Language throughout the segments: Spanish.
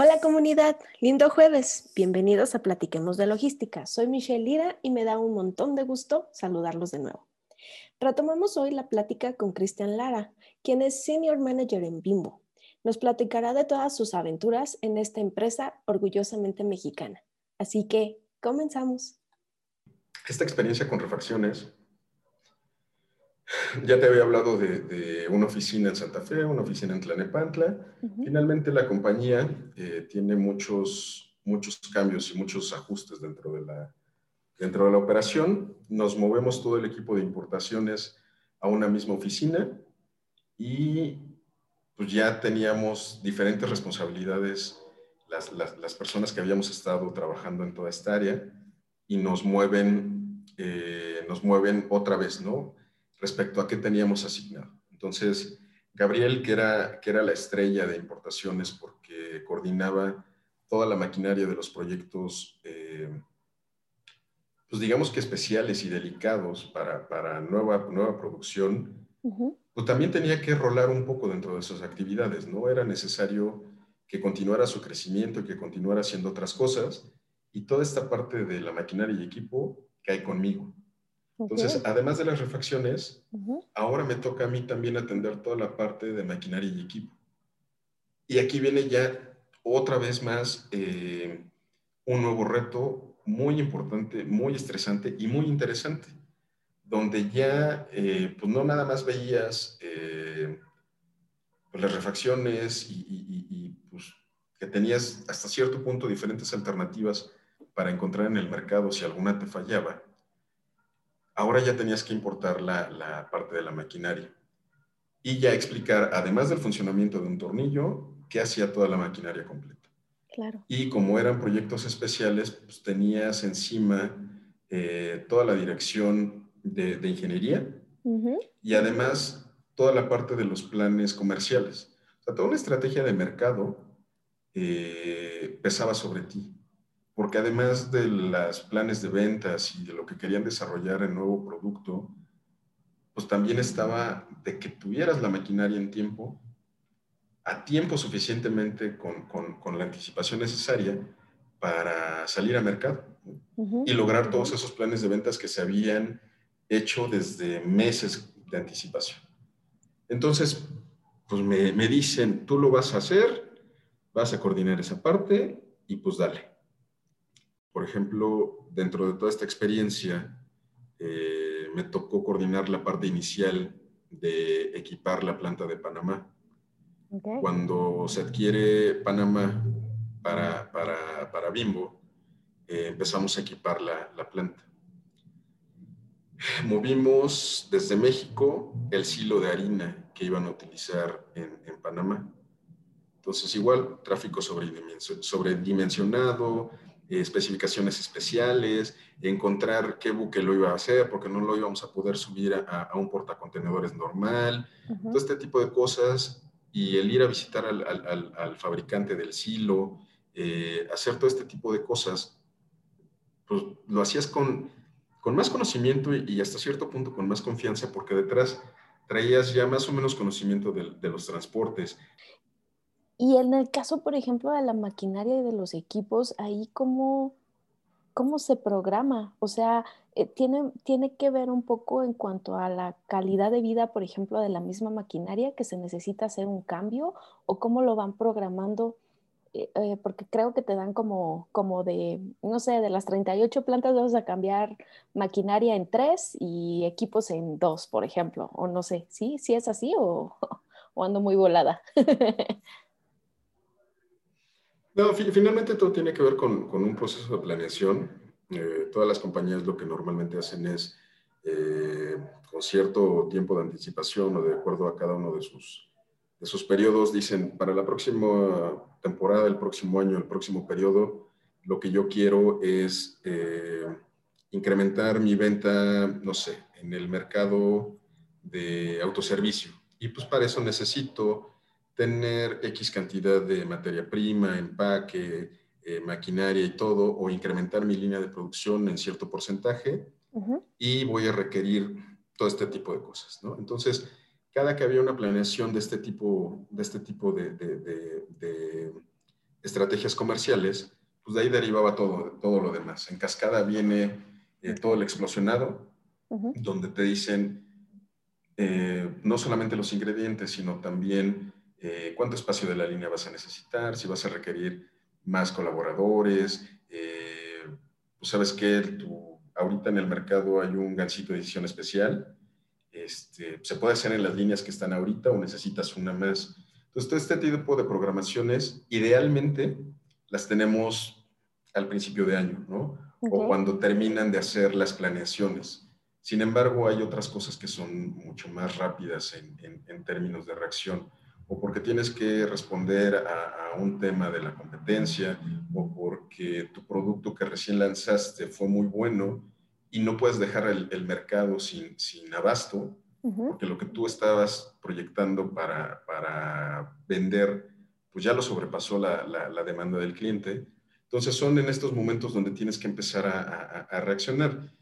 Hola comunidad, lindo jueves. Bienvenidos a Platiquemos de Logística. Soy Michelle Lira y me da un montón de gusto saludarlos de nuevo. Retomamos hoy la plática con Cristian Lara, quien es Senior Manager en Bimbo. Nos platicará de todas sus aventuras en esta empresa orgullosamente mexicana. Así que, comenzamos. Esta experiencia con refacciones ya te había hablado de, una oficina en Santa Fe, una oficina en Tlanepantla. Finalmente la compañía eh, tiene muchos, muchos cambios y muchos ajustes dentro de, la, dentro de la operación. Nos movemos todo el equipo de importaciones a una misma oficina y pues ya teníamos diferentes responsabilidades las, las, personas que habíamos estado trabajando en toda esta área y nos mueven, eh, nos mueven otra vez, ¿no? Respecto a qué teníamos asignado. Entonces, Gabriel, que era, que era la estrella de importaciones porque coordinaba toda la maquinaria de los proyectos, eh, pues digamos que especiales y delicados para, para nueva, nueva producción, pues también tenía que rolar un poco dentro de esas actividades, ¿no? Era necesario que continuara su crecimiento y que continuara haciendo otras cosas, y toda esta parte de la maquinaria y equipo cae conmigo. Entonces, además de las refacciones, ahora me toca a mí también atender toda la parte de maquinaria y equipo. Y aquí viene ya otra vez más eh, un nuevo reto muy importante, muy estresante y muy interesante, donde ya, eh, pues no nada más veías eh, pues las refacciones y, y, pues que tenías hasta cierto punto diferentes alternativas para encontrar en el mercado si alguna te fallaba, ahora ya tenías que importar la, parte de la maquinaria y ya explicar, además del funcionamiento de un tornillo, qué hacía toda la maquinaria completa. Claro. Y como eran proyectos especiales, pues tenías encima eh, toda la dirección de, ingeniería y además toda la parte de los planes comerciales. O sea, toda una estrategia de mercado eh, pesaba sobre ti porque además de los planes de ventas y de lo que querían desarrollar el nuevo producto, pues también estaba de que tuvieras la maquinaria en tiempo, a tiempo suficientemente con, con, la anticipación necesaria para salir a mercado y lograr todos esos planes de ventas que se habían hecho desde meses de anticipación. Entonces, pues me, me dicen, tú lo vas a hacer, vas a coordinar esa parte y pues dale. Por ejemplo, dentro de toda esta experiencia, eh, me tocó coordinar la parte inicial de equipar la planta de Panamá. Cuando se adquiere Panamá para, para, para Bimbo, eh, empezamos a equipar la, la, planta. Movimos desde México el silo de harina que iban a utilizar en, en Panamá. Entonces, igual, tráfico sobredimensionado, especificaciones especiales, encontrar qué buque lo iba a hacer, porque no lo íbamos a poder subir a, un portacontenedores normal, todo este tipo de cosas, y el ir a visitar al, fabricante del silo, eh, hacer todo este tipo de cosas, pues lo hacías con, con más conocimiento y, hasta cierto punto con más confianza, porque detrás traías ya más o menos conocimiento de, de los transportes. Y en el caso, por ejemplo, de la maquinaria y de los equipos, ahí cómo, cómo se programa. O sea, eh, tiene, tiene que ver un poco en cuanto a la calidad de vida, por ejemplo, de la misma maquinaria, que se necesita hacer un cambio, o cómo lo van programando. Eh, eh, porque creo que te dan como, como de, no sé, de las 38 plantas vamos a cambiar maquinaria en tres y equipos en dos, por ejemplo, o no sé, ¿sí? ¿Sí es así o, o ando muy volada? No, finalmente todo tiene que ver con, con un proceso de planeación. Eh, todas las compañías lo que normalmente hacen es, eh, con cierto tiempo de anticipación o de acuerdo a cada uno de sus, de sus periodos, dicen, para la próxima temporada, el próximo año, el próximo periodo, lo que yo quiero es eh, incrementar mi venta, no sé, en el mercado de autoservicio. Y pues para eso necesito tener X cantidad de materia prima, empaque, eh, maquinaria y todo, o incrementar mi línea de producción en cierto porcentaje, y voy a requerir todo este tipo de cosas, ¿no? Entonces, cada que había una planeación de este tipo de, este tipo de, de, estrategias comerciales, pues de ahí derivaba todo, todo lo demás. En cascada viene eh, todo el explosionado, donde te dicen eh, no solamente los ingredientes, sino también eh, cuánto espacio de la línea vas a necesitar, si vas a requerir más colaboradores, pues sabes que tu, ahorita en el mercado hay un gancito de edición especial, este, se puede hacer en las líneas que están ahorita o necesitas una más. Entonces, todo este tipo de programaciones, idealmente, las tenemos al principio de año, ¿no? O cuando terminan de hacer las planeaciones. Sin embargo, hay otras cosas que son mucho más rápidas en, en, términos de reacción, o porque tienes que responder a, a, un tema de la competencia, o porque tu producto que recién lanzaste fue muy bueno y no puedes dejar el, el mercado sin, sin abasto, porque lo que tú estabas proyectando para, para vender, pues ya lo sobrepasó la, la, demanda del cliente. Entonces son en estos momentos donde tienes que empezar a, a, reaccionar.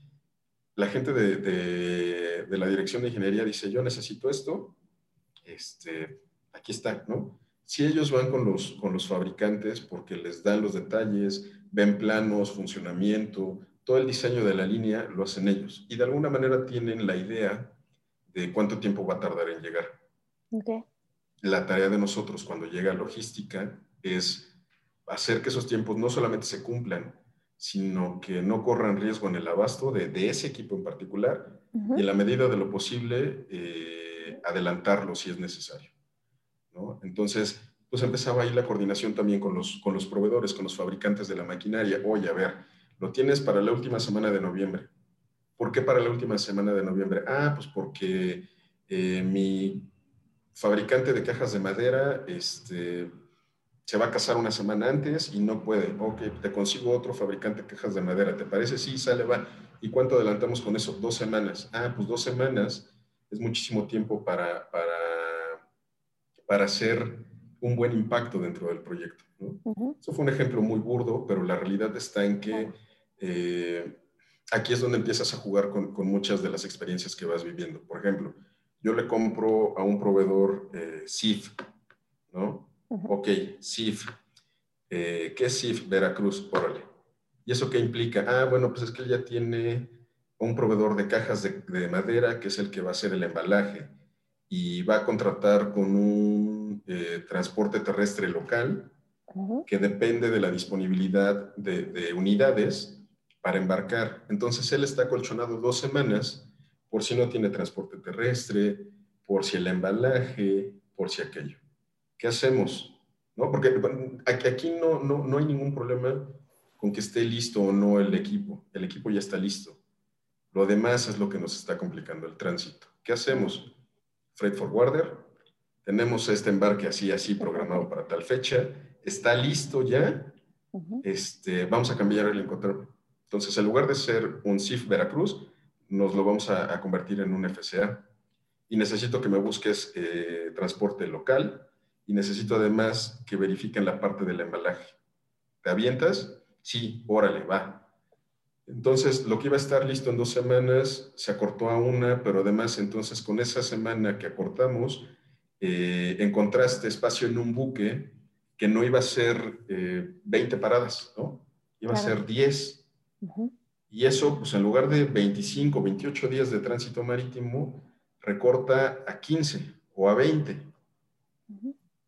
La gente de, de, de, la dirección de ingeniería dice, yo necesito esto, este, aquí está, ¿no? Si ellos van con los, con los fabricantes porque les dan los detalles, ven planos, funcionamiento, todo el diseño de la línea lo hacen ellos y de alguna manera tienen la idea de cuánto tiempo va a tardar en llegar. La tarea de nosotros cuando llega logística es hacer que esos tiempos no solamente se cumplan, sino que no corran riesgo en el abasto de, ese equipo en particular y en la medida de lo posible eh, adelantarlo si es necesario. Entonces, pues empezaba ahí la coordinación también con los, con los proveedores, con los fabricantes de la maquinaria. Oye, a ver, lo tienes para la última semana de noviembre. ¿Por qué para la última semana de noviembre? Ah, pues porque eh, mi fabricante de cajas de madera este, se va a casar una semana antes y no puede. Ok, te consigo otro fabricante de cajas de madera. ¿Te parece? Sí, sale, va. ¿Y cuánto adelantamos con eso? Dos semanas. Ah, pues dos semanas es muchísimo tiempo para, para, para hacer un buen impacto dentro del proyecto. Eso fue un ejemplo muy burdo, pero la realidad está en que eh, aquí es donde empiezas a jugar con, muchas de las experiencias que vas viviendo. Por ejemplo, yo le compro a un proveedor eh, SIF, ¿no? Ok, SIF. Eh, ¿Qué es SIF? Veracruz, órale. ¿Y eso qué implica? Ah, bueno, pues es que él ya tiene un proveedor de cajas de, madera que es el que va a hacer el embalaje y va a contratar con un eh, transporte terrestre local que depende de la disponibilidad de unidades para embarcar. Entonces él está colchonado dos semanas por si no tiene transporte terrestre, por si el embalaje, por si aquello. ¿Qué hacemos? ¿No? Porque aquí no, no, no hay ningún problema con que esté listo o no el equipo. El equipo ya está listo. Lo demás es lo que nos está complicando el tránsito. ¿Qué hacemos? Freight forwarder, tenemos este embarque así, así programado para tal fecha, está listo ya, este, vamos a cambiar el encontrar entonces, en lugar de ser un CIF Veracruz, nos lo vamos a, convertir en un FCA. Y necesito que me busques eh, transporte local y necesito además que verifiquen la parte del embalaje. ¿Te avientas? Sí, órale, va. Entonces, lo que iba a estar listo en dos semanas se acortó a una, pero además entonces con esa semana que acortamos, eh, encontraste espacio en un buque que no iba a ser 20 eh, paradas, ¿no? Iba a ser 10. Y eso, pues en lugar de 25, 28 días de tránsito marítimo, recorta a 15 o a 20.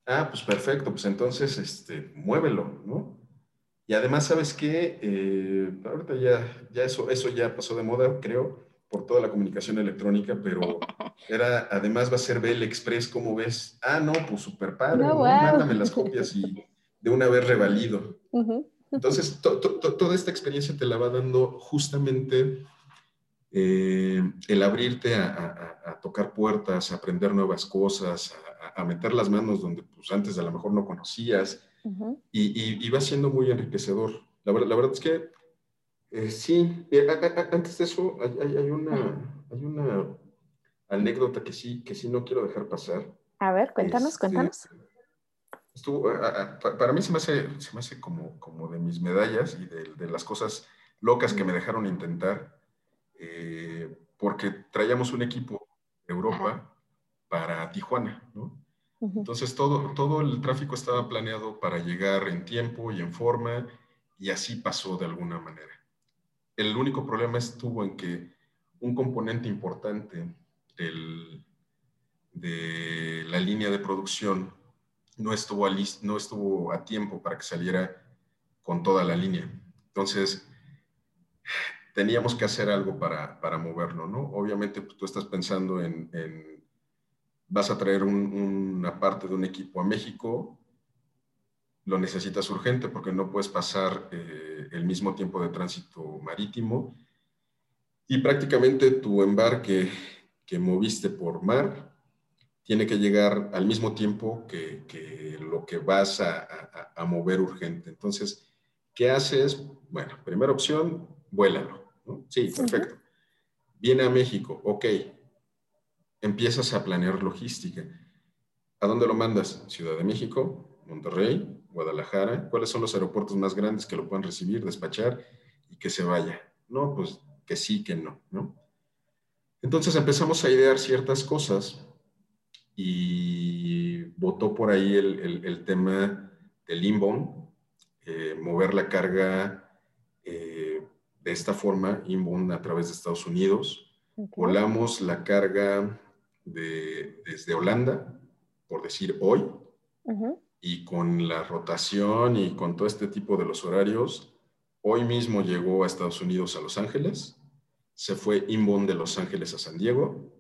Ah, pues perfecto, pues entonces, este, muévelo, ¿no? Y además, ¿sabes qué? Eh, ahorita ya, ya eso, eso ya pasó de moda, creo, por toda la comunicación electrónica, pero era, además va a ser Bell Express, ¿cómo ves? Ah, no, pues súper padre, mándame las copias y de una vez revalido. Entonces, toda esta experiencia te la va dando justamente eh, el abrirte a, tocar puertas, a aprender nuevas cosas, a, meter las manos donde pues, antes a lo mejor no conocías, y, va siendo muy enriquecedor. La, verdad es que Eh, sí, eh, antes de eso hay, una, hay una anécdota que sí, que sí no quiero dejar pasar. A ver, cuéntanos, este, cuéntanos. Estuvo, para mí se me hace, se me hace como, como de mis medallas y de, las cosas locas que me dejaron intentar, eh, porque traíamos un equipo de Europa para Tijuana, ¿no? Entonces todo, todo el tráfico estaba planeado para llegar en tiempo y en forma y así pasó de alguna manera. El único problema estuvo en que un componente importante de la línea de producción no estuvo, a, no estuvo a tiempo para que saliera con toda la línea. Entonces, teníamos que hacer algo para, para moverlo, ¿no? Obviamente pues, tú estás pensando en, vas a traer una parte de un equipo a México, lo necesitas urgente porque no puedes pasar eh, el mismo tiempo de tránsito marítimo y prácticamente tu embarque que moviste por mar tiene que llegar al mismo tiempo que, lo que vas a, mover urgente. Entonces, ¿qué haces? Bueno, primera opción, vuélalo. Sí, perfecto. Viene a México, ok. Empiezas a planear logística. ¿A dónde lo mandas? Ciudad de México, Monterrey, Guadalajara, ¿cuáles son los aeropuertos más grandes que lo puedan recibir, despachar y que se vaya? No, pues que sí, que no, ¿no? Entonces empezamos a idear ciertas cosas y votó por ahí el, tema del inbound, eh, mover la carga eh, de esta forma, inbound a través de Estados Unidos. Volamos la carga de, desde Holanda, por decir hoy, y con la rotación y con todo este tipo de los horarios, hoy mismo llegó a Estados Unidos, a Los Ángeles, se fue inbound de Los Ángeles a San Diego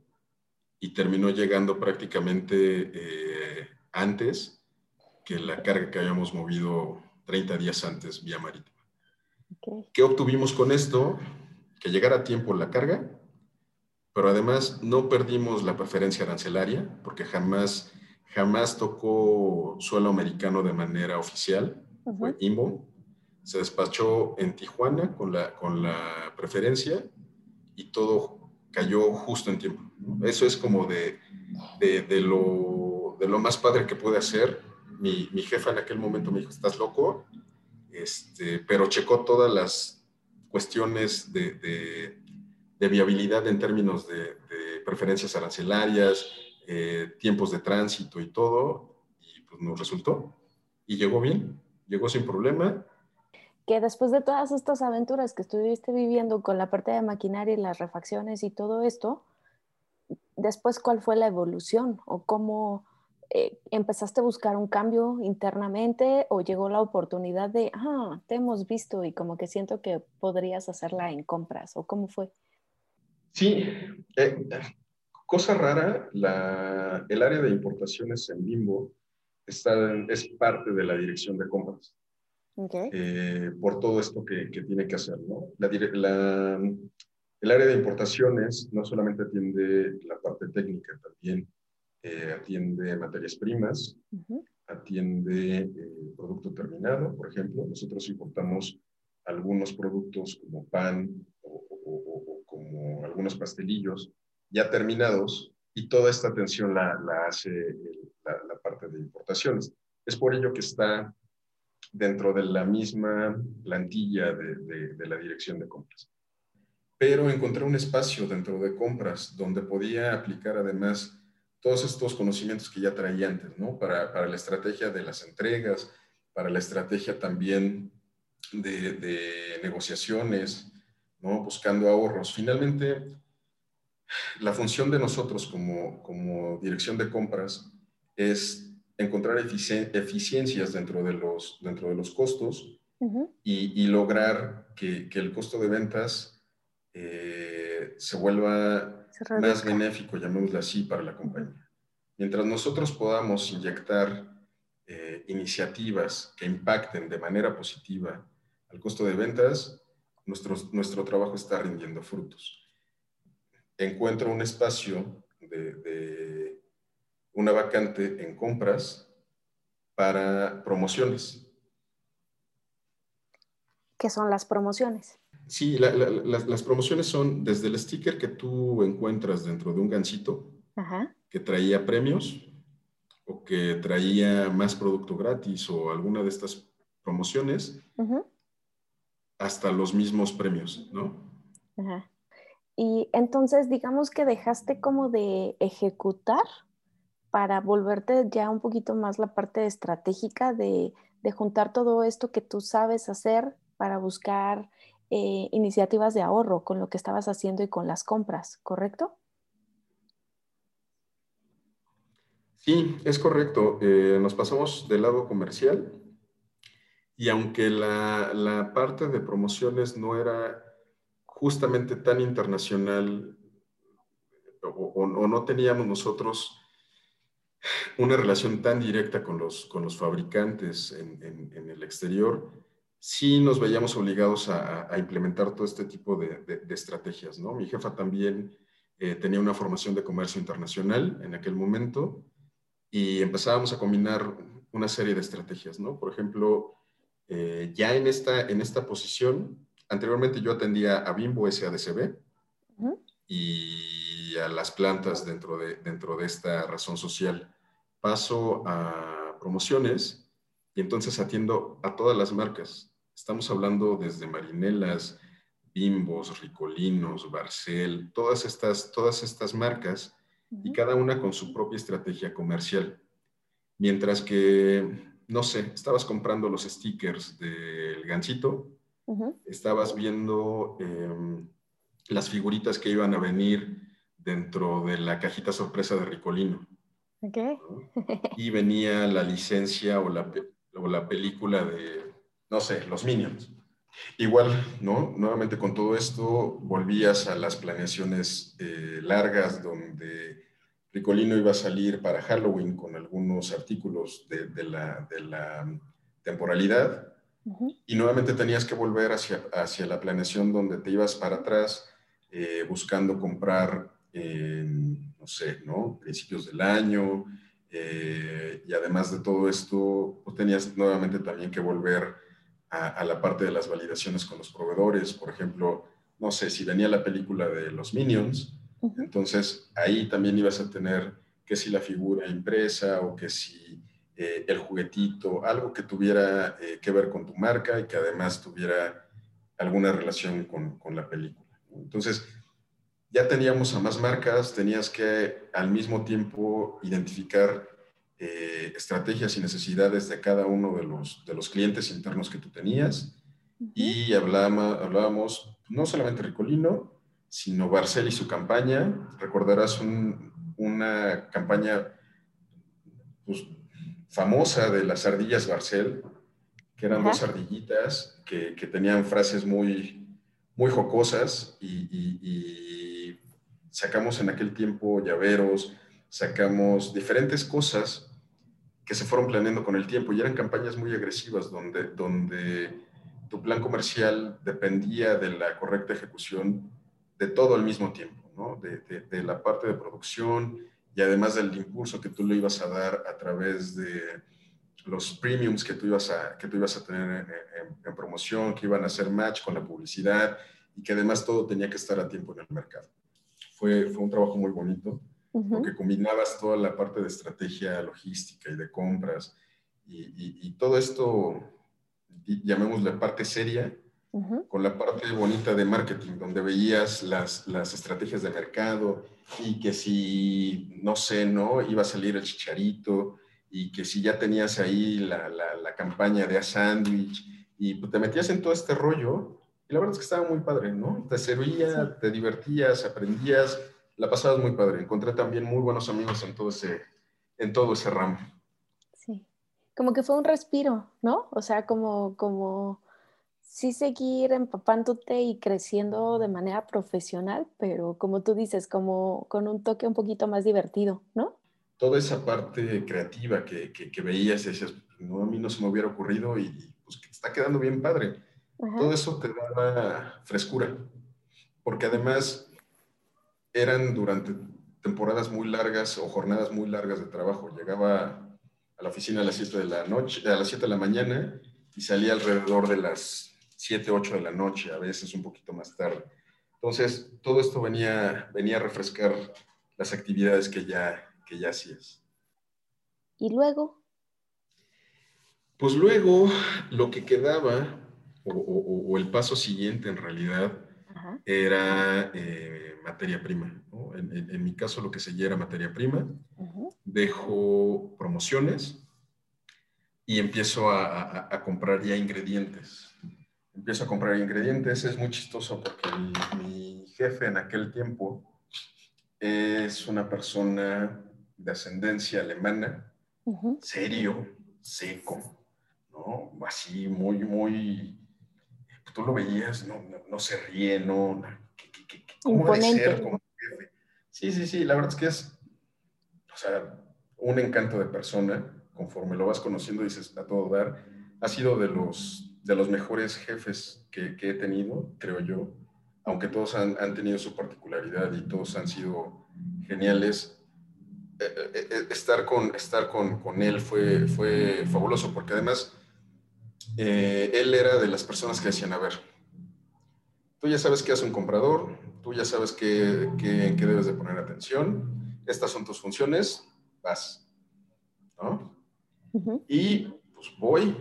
y terminó llegando prácticamente eh, antes que la carga que habíamos movido 30 días antes vía marítima. ¿Qué obtuvimos con esto? Que llegara a tiempo la carga, pero además no perdimos la preferencia arancelaria porque jamás jamás tocó suelo americano de manera oficial, fue IMBO. Se despachó en Tijuana con la, con la preferencia y todo cayó justo en tiempo. Eso es como de, de, lo, de lo más padre que puede hacer. Mi, mi, jefa en aquel momento me dijo, estás loco, este, pero checó todas las cuestiones de, de viabilidad en términos de, preferencias arancelarias, eh, tiempos de tránsito y todo, y pues nos resultó. Y llegó bien, llegó sin problema. Que después de todas estas aventuras que estuviste viviendo con la parte de maquinaria y las refacciones y todo esto, después cuál fue la evolución o cómo eh, empezaste a buscar un cambio internamente o llegó la oportunidad de, ah, te hemos visto y como que siento que podrías hacerla en compras o cómo fue? Sí, eh, Cosa rara, el área de importaciones en Bimbo está, es parte de la dirección de compras. Eh, por todo esto que, tiene que hacer. ¿no? La, el área de importaciones no solamente atiende la parte técnica, también eh, atiende materias primas, atiende eh, producto terminado, por ejemplo. Nosotros importamos algunos productos como pan o como algunos pastelillos ya terminados y toda esta atención la, hace la, parte de importaciones. Es por ello que está dentro de la misma plantilla de, de, la dirección de compras. Pero encontré un espacio dentro de compras donde podía aplicar además todos estos conocimientos que ya traía antes, ¿no? Para, para la estrategia de las entregas, para la estrategia también de, de negociaciones, ¿no? Buscando ahorros. Finalmente, la función de nosotros como, como dirección de compras es encontrar eficiencias dentro de los, dentro de los costos y, y, lograr que, que, el costo de ventas eh, se vuelva más benéfico, llamémoslo así, para la compañía. Mientras nosotros podamos inyectar eh, iniciativas que impacten de manera positiva al costo de ventas, nuestro, nuestro trabajo está rindiendo frutos encuentro un espacio de, una vacante en compras para promociones. ¿Qué son las promociones? Sí, las, promociones son desde el sticker que tú encuentras dentro de un gancito que traía premios o que traía más producto gratis o alguna de estas promociones, hasta los mismos premios, ¿no? Ajá. Y entonces, digamos que dejaste como de ejecutar para volverte ya un poquito más la parte estratégica de, de juntar todo esto que tú sabes hacer para buscar eh, iniciativas de ahorro con lo que estabas haciendo y con las compras, ¿correcto? Sí, es correcto. Eh, nos pasamos del lado comercial y aunque la, la, parte de promociones no era justamente tan internacional o, no teníamos nosotros una relación tan directa con los, con los fabricantes en, en, el exterior, sí nos veíamos obligados a, implementar todo este tipo de, de, estrategias. ¿no? Mi jefa también eh, tenía una formación de comercio internacional en aquel momento y empezábamos a combinar una serie de estrategias. ¿no? Por ejemplo, eh, ya en esta, en esta posición, anteriormente yo atendía a Bimbo SADCB y a las plantas dentro de, dentro de esta razón social. Paso a promociones y entonces atiendo a todas las marcas. Estamos hablando desde Marinelas, Bimbos, Ricolinos, Barcel, todas estas, todas estas marcas y cada una con su propia estrategia comercial. Mientras que, no sé, estabas comprando los stickers del gancito, estabas viendo em, las figuritas que iban a venir dentro de la cajita sorpresa de Ricolino. Y venía la licencia o la, o la película de, no sé, los Minions. Igual, ¿no? Nuevamente con todo esto volvías a las planeaciones eh, largas donde Ricolino iba a salir para Halloween con algunos artículos de, la, de la, temporalidad y nuevamente tenías que volver hacia, hacia la planeación donde te ibas para atrás eh, buscando comprar, no sé, ¿no? Principios del año eh, y además de todo esto, pues tenías nuevamente también que volver a, la parte de las validaciones con los proveedores. Por ejemplo, no sé, si venía la película de los Minions, entonces ahí también ibas a tener que si la figura impresa o que si eh, el juguetito, algo que tuviera eh, que ver con tu marca y que además tuviera alguna relación con, con la película. Entonces, ya teníamos a más marcas, tenías que al mismo tiempo identificar eh, estrategias y necesidades de cada uno de los, de los clientes internos que tú tenías. Y hablábamos, hablábamos no solamente Ricolino, sino Barcel y su campaña. Recordarás una campaña pues, famosa de las ardillas Barcel, que eran dos ardillitas que, que, tenían frases muy, muy jocosas y sacamos en aquel tiempo llaveros, sacamos diferentes cosas que se fueron planeando con el tiempo y eran campañas muy agresivas donde, donde tu plan comercial dependía de la correcta ejecución de todo al mismo tiempo, ¿no? de, de, la parte de producción y además del impulso que tú le ibas a dar a través de los premiums que tú ibas a, que tú ibas a tener en, promoción, que iban a hacer match con la publicidad y que además todo tenía que estar a tiempo en el mercado. Fue, fue un trabajo muy bonito porque combinabas toda la parte de estrategia logística y de compras y, todo esto, llamémosle parte seria, con la parte bonita de marketing, donde veías las, las, estrategias de mercado y que si, no sé, ¿no? Iba a salir el chicharito y que si ya tenías ahí la, la, campaña de a sándwich y pues, te metías en todo este rollo y la verdad es que estaba muy padre, ¿no? Te servía, te divertías, aprendías la pasada muy padre. Encontré también muy buenos amigos en todo ese, en todo ese ramo. Sí, como que fue un respiro, ¿no? O sea, como, como sí seguir empapándote y creciendo de manera profesional, pero como tú dices, como con un toque un poquito más divertido, ¿no? Toda esa parte creativa que, que, veías y decías, no, a mí no se me hubiera ocurrido y pues está quedando bien padre. Todo eso te daba frescura, porque además eran durante temporadas muy largas o jornadas muy largas de trabajo. Llegaba a la oficina a las 7 de la noche, a las 7 de la mañana y salía alrededor de las 7, 8 de la noche, a veces un poquito más tarde. Entonces, todo esto venía, venía a refrescar las actividades que ya, que ya hacías. ¿Y luego? Pues luego lo que quedaba, o, el paso siguiente en realidad, era eh, materia prima. En, mi caso lo que seguía era materia prima. Dejo promociones y empiezo a, comprar ya ingredientes. Empiezo a comprar ingredientes. Es muy chistoso porque mi, jefe en aquel tiempo es una persona de ascendencia alemana, serio, seco, ¿no? Así muy, muy, tú lo veías, no, no, se ríe, no, ¿cómo debe ser como jefe? Sí, sí, sí, la verdad es que es, o sea, un encanto de persona, conforme lo vas conociendo dices a todo dar, ha sido de los, de los mejores jefes que, que he tenido, creo yo, aunque todos han, han, tenido su particularidad y todos han sido geniales, eh, eh, eh, estar, con, estar con, con, él fue, fue fabuloso, porque además él era de las personas que decían, a ver, tú ya sabes qué hace un comprador, tú ya sabes qué, qué, qué debes de poner atención, estas son tus funciones, vas, ¿no? Y pues voy,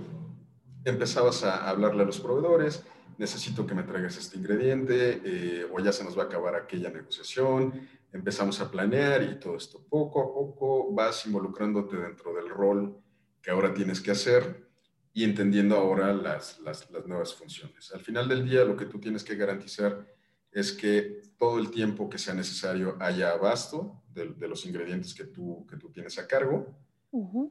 empezabas a hablarle a los proveedores, necesito que me traigas este ingrediente, eh, o ya se nos va a acabar aquella negociación, empezamos a planear y todo esto. Poco a poco vas involucrándote dentro del rol que ahora tienes que hacer y entendiendo ahora las, las, nuevas funciones. Al final del día, lo que tú tienes que garantizar es que todo el tiempo que sea necesario haya abasto de, de los ingredientes que tú, que tú tienes a cargo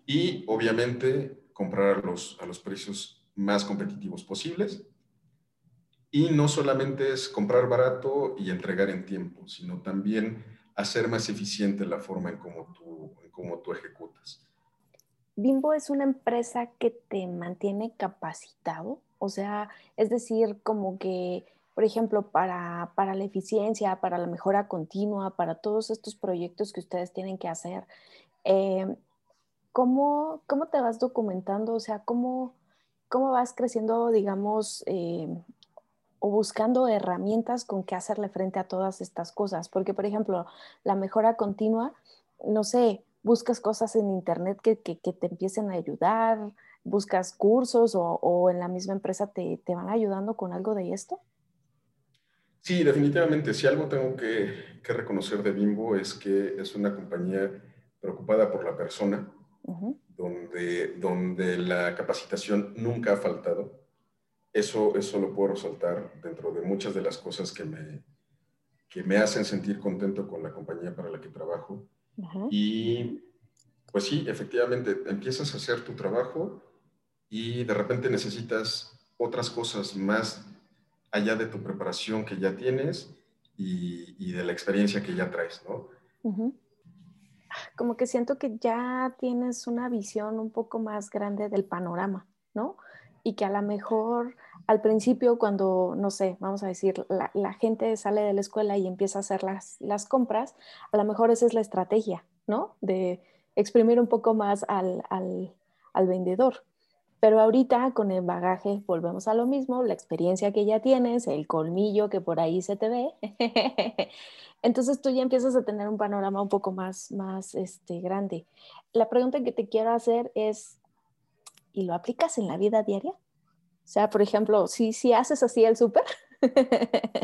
y obviamente comprar a los, a los precios más competitivos posibles. Y no solamente es comprar barato y entregar en tiempo, sino también hacer más eficiente la forma en cómo tú, en cómo tú ejecutas. Bimbo es una empresa que te mantiene capacitado, o sea, es decir, como que, por ejemplo, para, para la eficiencia, para la mejora continua, para todos estos proyectos que ustedes tienen que hacer, eh, ¿cómo, cómo te vas documentando? O sea, ¿cómo, cómo vas creciendo, digamos, eh, o buscando herramientas con que hacerle frente a todas estas cosas? Porque, por ejemplo, la mejora continua, no sé, buscas cosas en internet que, que, te empiecen a ayudar, buscas cursos o, o en la misma empresa te, te, van ayudando con algo de esto? Sí, definitivamente. Si algo tengo que, que reconocer de Bimbo es que es una compañía preocupada por la persona, donde, donde la capacitación nunca ha faltado. Eso, eso lo puedo resaltar dentro de muchas de las cosas que me, que me hacen sentir contento con la compañía para la que trabajo. Y pues sí, efectivamente, empiezas a hacer tu trabajo y de repente necesitas otras cosas más allá de tu preparación que ya tienes y, y de la experiencia que ya traes, ¿no? Como que siento que ya tienes una visión un poco más grande del panorama, ¿no? Y que a lo mejor al principio cuando, no sé, vamos a decir, la, gente sale de la escuela y empieza a hacer las, las, compras, a lo mejor esa es la estrategia, ¿no? De exprimir un poco más al, al, al vendedor. Pero ahorita con el bagaje volvemos a lo mismo, la experiencia que ya tienes, el colmillo que por ahí se te ve. Entonces tú ya empiezas a tener un panorama un poco más, más este, grande. La pregunta que te quiero hacer es, ¿y lo aplicas en la vida diaria? O sea, por ejemplo, si, si haces así el súper.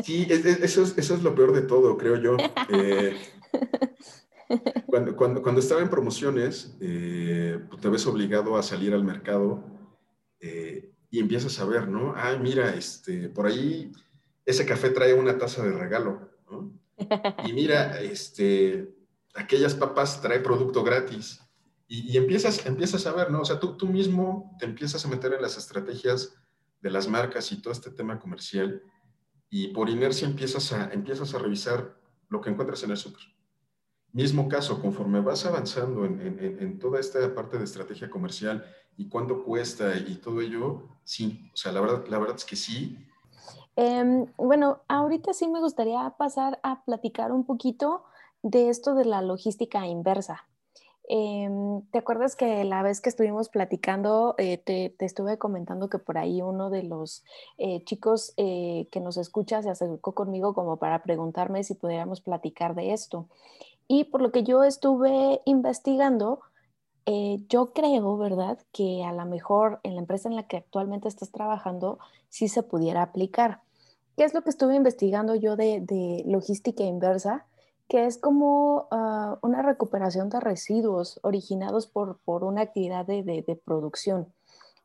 Sí, eso es, eso es lo peor de todo, creo yo. Eh, cuando, cuando, cuando, estaba en promociones, eh, pues, te ves obligado a salir al mercado eh, y empiezas a ver, ¿no? Ah, mira, este, por ahí ese café trae una taza de regalo, ¿no? Y mira, este, aquellas papas trae producto gratis. Y, empiezas, empiezas a ver, ¿no? O sea, tú, tú mismo te empiezas a meter en las estrategias de las marcas y todo este tema comercial y por inercia empiezas a, empiezas a revisar lo que encuentras en el súper. Mismo caso, conforme vas avanzando en, en, en, toda esta parte de estrategia comercial y cuánto cuesta y todo ello, sí, o sea, la verdad, la verdad es que sí. Em, bueno, ahorita sí me gustaría pasar a platicar un poquito de esto de la logística inversa. Em, ¿Te acuerdas que la vez que estuvimos platicando, eh, te, estuve comentando que por ahí uno de los eh, chicos eh, que nos escucha se acercó conmigo como para preguntarme si pudiéramos platicar de esto? Y por lo que yo estuve investigando, yo creo, ¿verdad?, que a lo mejor en la empresa en la que actualmente estás trabajando sí se pudiera aplicar. ¿Qué es lo que estuve investigando yo de, de logística inversa? que es como ah, una recuperación de residuos originados por, por una actividad de, de, producción.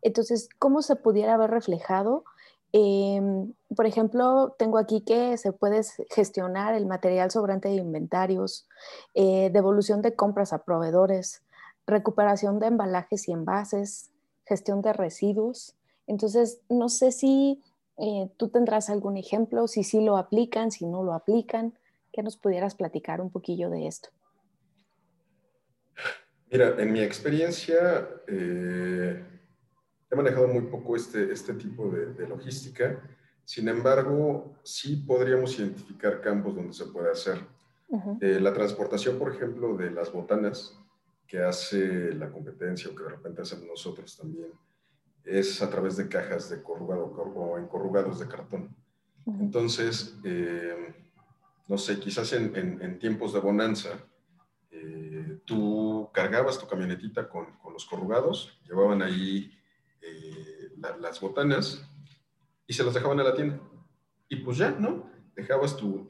Entonces, ¿cómo se pudiera haber reflejado? Em, por ejemplo, tengo aquí que se puede gestionar el material sobrante de inventarios, eh, devolución de compras a proveedores, recuperación de embalajes y envases, gestión de residuos. Entonces, no sé si eh, tú tendrás algún ejemplo, si sí lo aplican, si no lo aplican que nos pudieras platicar un poquillo de esto. Mira, en mi experiencia eh, he manejado muy poco este, este tipo de, logística. Sin embargo, sí podríamos identificar campos donde se puede hacer. Eh, la transportación, por ejemplo, de las botanas que hace la competencia o que de repente hacemos nosotros también, es a través de cajas de corrugado o en corrugados de cartón. Entonces, eh, no sé, quizás en, tiempos de bonanza, eh, tú cargabas tu camionetita con, los corrugados, llevaban ahí eh, las botanas y se las dejaban a la tienda. Y pues ya, ¿no? Dejabas tu,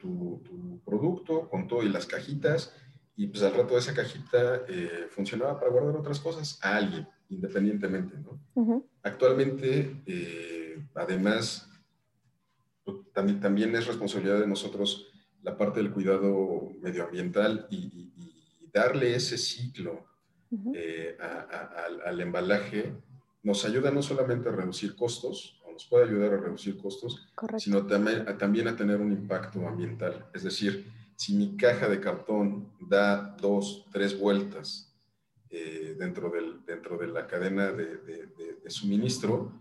producto con todo y las cajitas y pues al rato esa cajita eh, funcionaba para guardar otras cosas a alguien, independientemente, ¿no? Actualmente, además, pues, también, también es responsabilidad de nosotros la parte del cuidado medioambiental y, darle ese ciclo eh, al, embalaje nos ayuda no solamente a reducir costos, o nos puede ayudar a reducir costos, sino también a, también a tener un impacto ambiental. Es decir, si mi caja de cartón da dos, tres vueltas eh, dentro, del, dentro de la cadena de, suministro,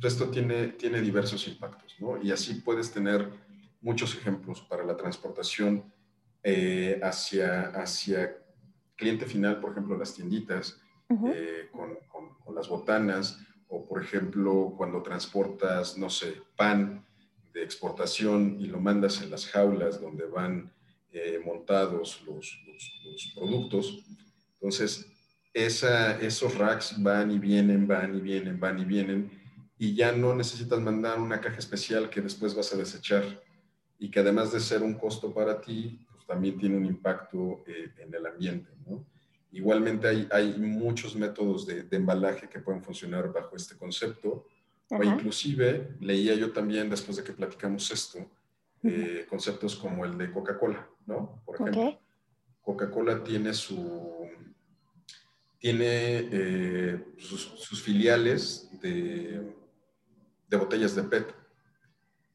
pues esto tiene, tiene diversos impactos, ¿no? Y así puedes tener muchos ejemplos para la transportación eh, hacia, hacia cliente final, por ejemplo, las tienditas eh, con, con, las botanas, o por ejemplo, cuando transportas, no sé, pan de exportación y lo mandas en las jaulas donde van eh, montados los, los, productos. Entonces, esa, esos racks van y vienen, van y vienen, van y vienen, y ya no necesitas mandar una caja especial que después vas a desechar y que además de ser un costo para ti, pues también tiene un impacto eh, en el ambiente. ¿no? Igualmente hay, hay muchos métodos de, embalaje que pueden funcionar bajo este concepto, o inclusive leía yo también después de que platicamos esto, eh, conceptos como el de Coca-Cola, ¿no? Por ejemplo, Coca-Cola tiene su tiene eh, sus, sus, filiales de, de botellas de PET.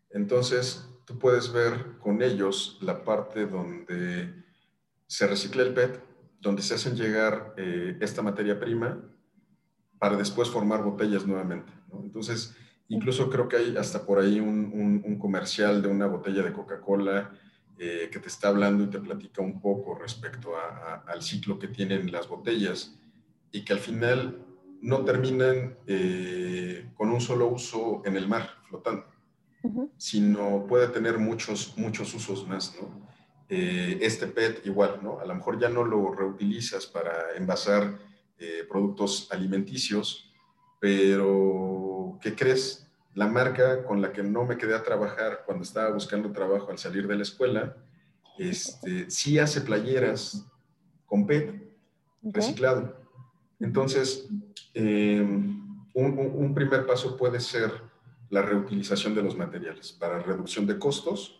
Entonces, tú puedes ver con ellos la parte donde se recicla el PET, donde se hacen llegar eh, esta materia prima para después formar botellas nuevamente. Entonces, incluso creo que hay hasta por ahí un, comercial de una botella de Coca-Cola eh, que te está hablando y te platica un poco respecto al ciclo que tienen las botellas y que al final no terminan eh, con un solo uso en el mar, flotando sino puede tener muchos, muchos usos más, ¿no? Eh, este PET igual, ¿no? A lo mejor ya no lo reutilizas para envasar eh, productos alimenticios, pero ¿qué crees? La marca con la que no me quedé a trabajar cuando estaba buscando trabajo al salir de la escuela, este, sí hace playeras con PET reciclado. Entonces, eh, un primer paso puede ser la reutilización de los materiales para reducción de costos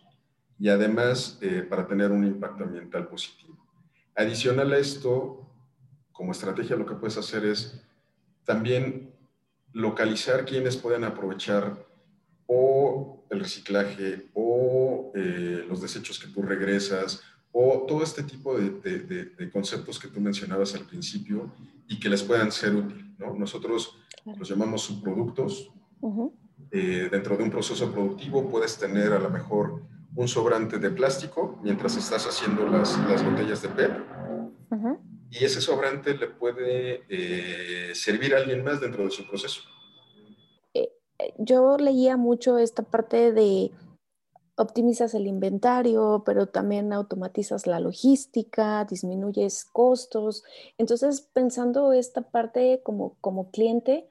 y además eh, para tener un impacto ambiental positivo. Adicional a esto, como estrategia lo que puedes hacer es también localizar quienes pueden aprovechar o el reciclaje o eh, los desechos que tú regresas o todo este tipo de, conceptos que tú mencionabas al principio y que les puedan ser útiles. ¿no? Nosotros los llamamos subproductos. Eh, dentro de un proceso productivo puedes tener a lo mejor un sobrante de plástico mientras estás haciendo las, las botellas de PET. y ese sobrante le puede eh, servir a alguien más dentro de su proceso. Eh, eh, yo leía mucho esta parte de optimizas el inventario, pero también automatizas la logística, disminuyes costos. Entonces, pensando esta parte como, como cliente,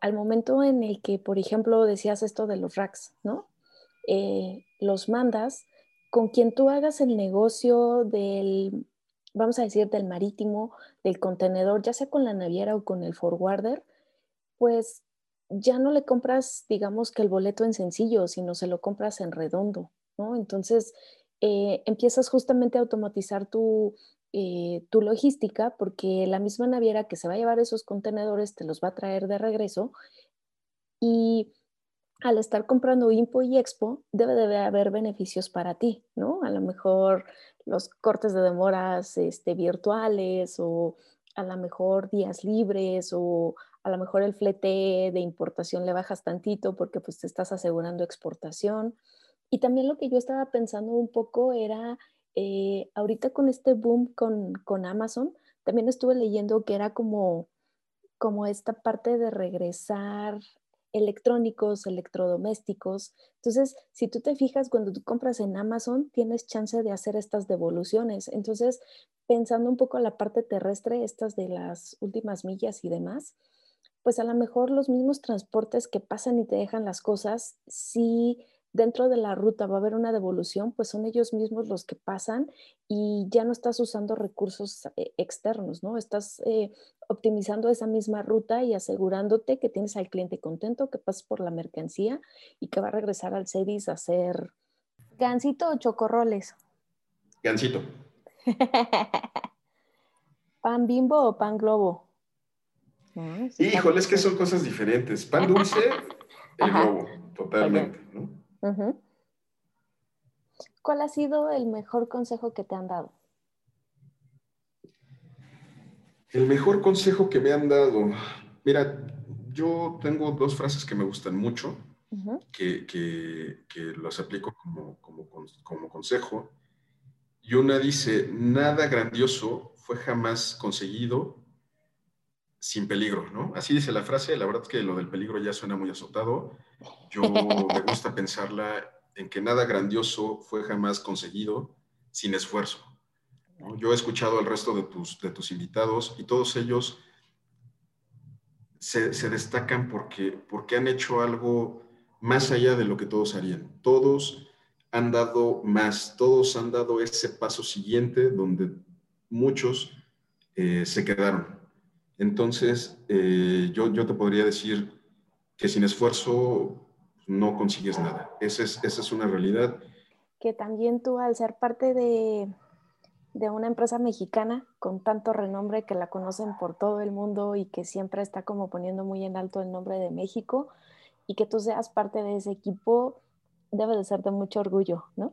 al momento en el que, por ejemplo, decías esto de los racks, ¿no? Los mandas, con quien tú hagas el negocio del vamos a decir, del marítimo, del contenedor, ya sea con la naviera o con el forwarder, pues ya no le compras, digamos que el boleto en sencillo, sino se lo compras en redondo, ¿no? Entonces, eh, empiezas justamente a automatizar tu, eh, tu logística porque la misma naviera que se va a llevar esos contenedores te los va a traer de regreso y al estar comprando Impo y Expo debe de haber beneficios para ti, ¿no? A lo mejor los cortes de demoras este, virtuales o a lo mejor días libres o a lo mejor el flete de importación le bajas tantito porque pues te estás asegurando exportación. Y también lo que yo estaba pensando un poco era, eh, ahorita con este boom con, con, Amazon, también estuve leyendo que era como, como esta parte de regresar electrónicos, electrodomésticos. Entonces, si tú te fijas, cuando tú compras en Amazon, tienes chance de hacer estas devoluciones. Entonces, pensando un poco en la parte terrestre, estas de las últimas millas y demás, pues a lo mejor los mismos transportes que pasan y te dejan las cosas, sí dentro de la ruta va a haber una devolución, pues son ellos mismos los que pasan y ya no estás usando recursos eh, externos, ¿no? Estás eh, optimizando esa misma ruta y asegurándote que tienes al cliente contento, que pasas por la mercancía y que va a regresar al CEDIS a hacer gansito o chocorroles. Gansito. ¿Pan bimbo o pan globo? Híjole, es que son cosas diferentes. Pan dulce, el globo, totalmente, ¿no? ¿Cuál ha sido el mejor consejo que te han dado? El mejor consejo que me han dado. Mira, yo tengo dos frases que me gustan mucho, que, que, las aplico como, como consejo. Y una dice, nada grandioso fue jamás conseguido sin peligro, ¿no? Así dice la frase, la verdad es que lo del peligro ya suena muy azotado. Yo me gusta pensarla en que nada grandioso fue jamás conseguido sin esfuerzo. Yo he escuchado al resto de tus, de tus invitados y todos ellos se, se, destacan porque, porque han hecho algo más allá de lo que todos harían. Todos han dado más, todos han dado ese paso siguiente donde muchos eh, se quedaron. Entonces, eh, yo, yo te podría decir que sin esfuerzo no consigues nada. Esa es, esa es una realidad. Que también tú, al ser parte de, de una empresa mexicana con tanto renombre que la conocen por todo el mundo y que siempre está como poniendo muy en alto el nombre de México y que tú seas parte de ese equipo, debe de ser de mucho orgullo, ¿no?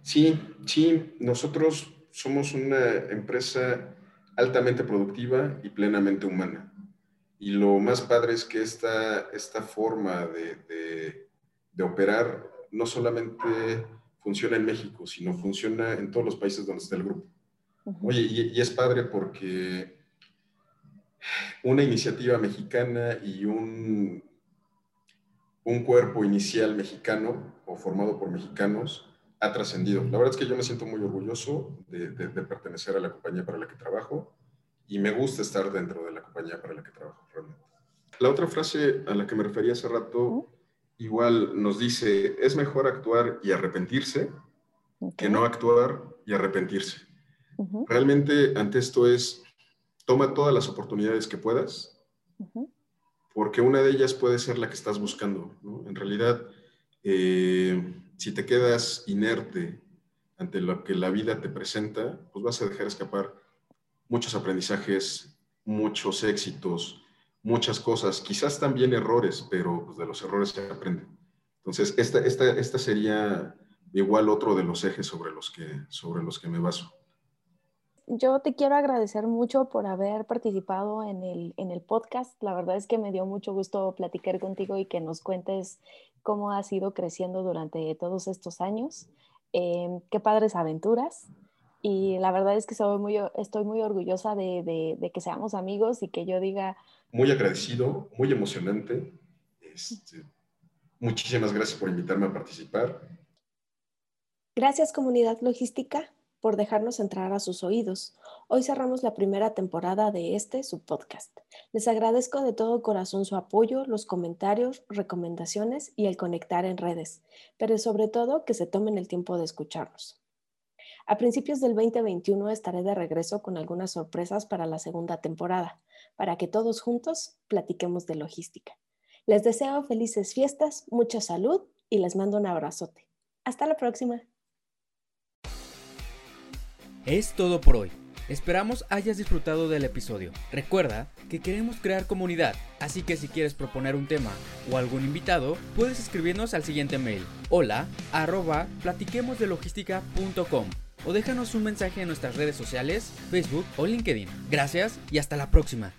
Sí, sí, nosotros somos una empresa altamente productiva y plenamente humana. Y lo más padre es que esta, esta forma de, de, operar no solamente funciona en México, sino funciona en todos los países donde está el grupo. Oye, y, es padre porque una iniciativa mexicana y un, un cuerpo inicial mexicano o formado por mexicanos ha trascendido. La verdad es que yo me siento muy orgulloso de, pertenecer a la compañía para la que trabajo y me gusta estar dentro de la compañía para la que trabajo realmente. La otra frase a la que me refería hace rato, igual nos dice, es mejor actuar y arrepentirse que no actuar y arrepentirse. Realmente ante esto es, toma todas las oportunidades que puedas, porque una de ellas puede ser la que estás buscando. En realidad, eh, si te quedas inerte ante lo que la vida te presenta, pues vas a dejar escapar muchos aprendizajes, muchos éxitos, muchas cosas, quizás también errores, pero pues, de los errores se aprende. Entonces, esta, esta, esta sería igual otro de los ejes sobre los que, sobre los que me baso. Yo te quiero agradecer mucho por haber participado en el, en el podcast. La verdad es que me dio mucho gusto platicar contigo y que nos cuentes cómo has ido creciendo durante todos estos años. Em, qué padres aventuras. Y la verdad es que soy muy, estoy muy orgullosa de, de, que seamos amigos y que yo diga... Muy agradecido, muy emocionante. Este, muchísimas gracias por invitarme a participar. Gracias comunidad logística por dejarnos entrar a sus oídos. Hoy cerramos la primera temporada de este, su podcast. Les agradezco de todo corazón su apoyo, los comentarios, recomendaciones y el conectar en redes, pero sobre todo que se tomen el tiempo de escucharnos. A principios del 2021 estaré de regreso con algunas sorpresas para la segunda temporada, para que todos juntos platiquemos de logística. Les deseo felices fiestas, mucha salud y les mando un abrazote. Hasta la próxima. Es todo por hoy. Esperamos hayas disfrutado del episodio. Recuerda que queremos crear comunidad, así que si quieres proponer un tema o algún invitado, puedes escribirnos al siguiente mail: hola arroba platiquemosdelogística.com o déjanos un mensaje en nuestras redes sociales, Facebook o LinkedIn. Gracias y hasta la próxima.